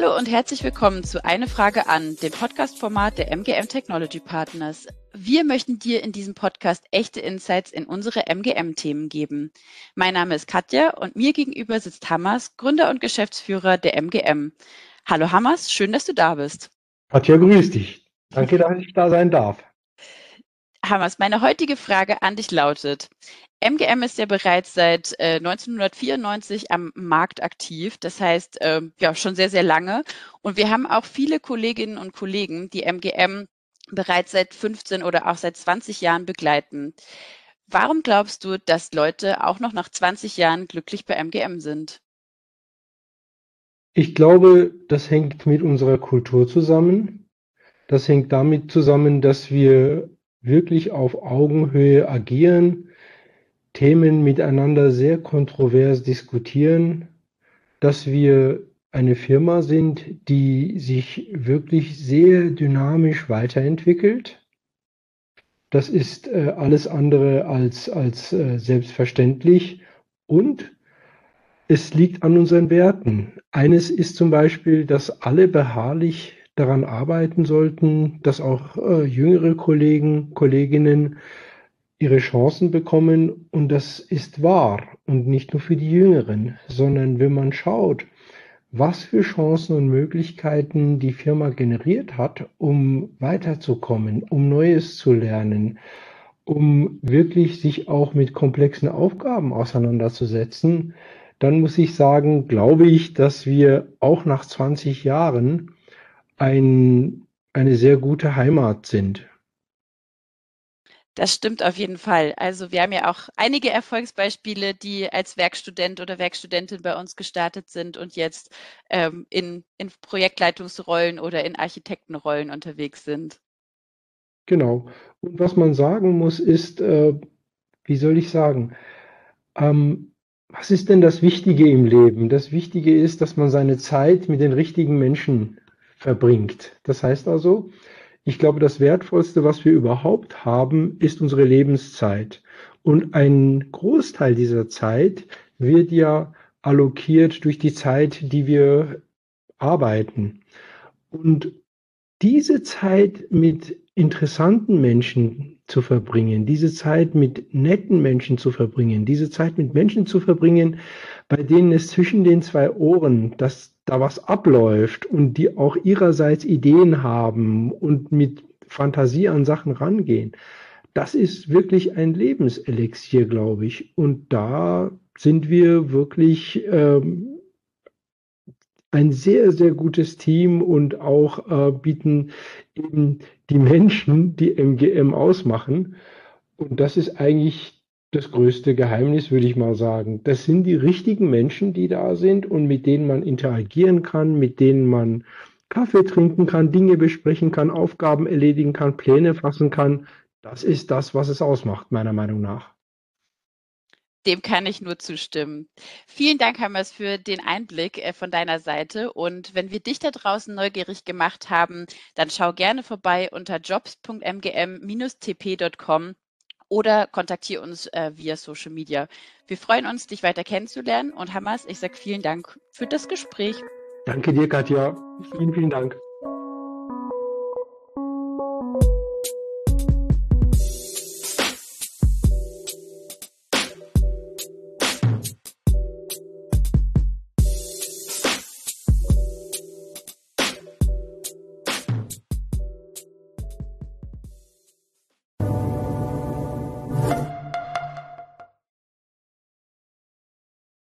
Hallo und herzlich willkommen zu Eine Frage an, dem Podcast-Format der MGM Technology Partners. Wir möchten dir in diesem Podcast echte Insights in unsere MGM-Themen geben. Mein Name ist Katja und mir gegenüber sitzt Hammers, Gründer und Geschäftsführer der MGM. Hallo Hammers, schön, dass du da bist. Katja, grüß dich. Danke, dass ich da sein darf. Hammers, meine heutige Frage an dich lautet, MGM ist ja bereits seit äh, 1994 am Markt aktiv, das heißt äh, ja schon sehr, sehr lange. Und wir haben auch viele Kolleginnen und Kollegen, die MGM bereits seit 15 oder auch seit 20 Jahren begleiten. Warum glaubst du, dass Leute auch noch nach 20 Jahren glücklich bei MGM sind? Ich glaube, das hängt mit unserer Kultur zusammen. Das hängt damit zusammen, dass wir wirklich auf Augenhöhe agieren, Themen miteinander sehr kontrovers diskutieren, dass wir eine Firma sind, die sich wirklich sehr dynamisch weiterentwickelt. Das ist äh, alles andere als, als äh, selbstverständlich und es liegt an unseren Werten. Eines ist zum Beispiel, dass alle beharrlich daran arbeiten sollten, dass auch äh, jüngere Kollegen, Kolleginnen ihre Chancen bekommen. Und das ist wahr. Und nicht nur für die Jüngeren, sondern wenn man schaut, was für Chancen und Möglichkeiten die Firma generiert hat, um weiterzukommen, um Neues zu lernen, um wirklich sich auch mit komplexen Aufgaben auseinanderzusetzen, dann muss ich sagen, glaube ich, dass wir auch nach 20 Jahren ein, eine sehr gute Heimat sind. Das stimmt auf jeden Fall. Also wir haben ja auch einige Erfolgsbeispiele, die als Werkstudent oder Werkstudentin bei uns gestartet sind und jetzt ähm, in, in Projektleitungsrollen oder in Architektenrollen unterwegs sind. Genau. Und was man sagen muss, ist, äh, wie soll ich sagen, ähm, was ist denn das Wichtige im Leben? Das Wichtige ist, dass man seine Zeit mit den richtigen Menschen verbringt. Das heißt also, ich glaube, das Wertvollste, was wir überhaupt haben, ist unsere Lebenszeit. Und ein Großteil dieser Zeit wird ja allokiert durch die Zeit, die wir arbeiten. Und diese Zeit mit interessanten Menschen zu verbringen, diese Zeit mit netten Menschen zu verbringen, diese Zeit mit Menschen zu verbringen, bei denen es zwischen den zwei Ohren das da was abläuft und die auch ihrerseits Ideen haben und mit Fantasie an Sachen rangehen, das ist wirklich ein Lebenselixier, glaube ich. Und da sind wir wirklich ähm, ein sehr, sehr gutes Team und auch äh, bieten eben die Menschen, die MGM ausmachen. Und das ist eigentlich das größte Geheimnis, würde ich mal sagen. Das sind die richtigen Menschen, die da sind und mit denen man interagieren kann, mit denen man Kaffee trinken kann, Dinge besprechen kann, Aufgaben erledigen kann, Pläne fassen kann. Das ist das, was es ausmacht, meiner Meinung nach. Dem kann ich nur zustimmen. Vielen Dank, Hammers, für den Einblick äh, von deiner Seite. Und wenn wir dich da draußen neugierig gemacht haben, dann schau gerne vorbei unter jobs.mgm-tp.com oder kontaktiere uns äh, via Social Media. Wir freuen uns, dich weiter kennenzulernen und Hamas, ich sage vielen Dank für das Gespräch. Danke dir, Katja. Vielen, vielen Dank.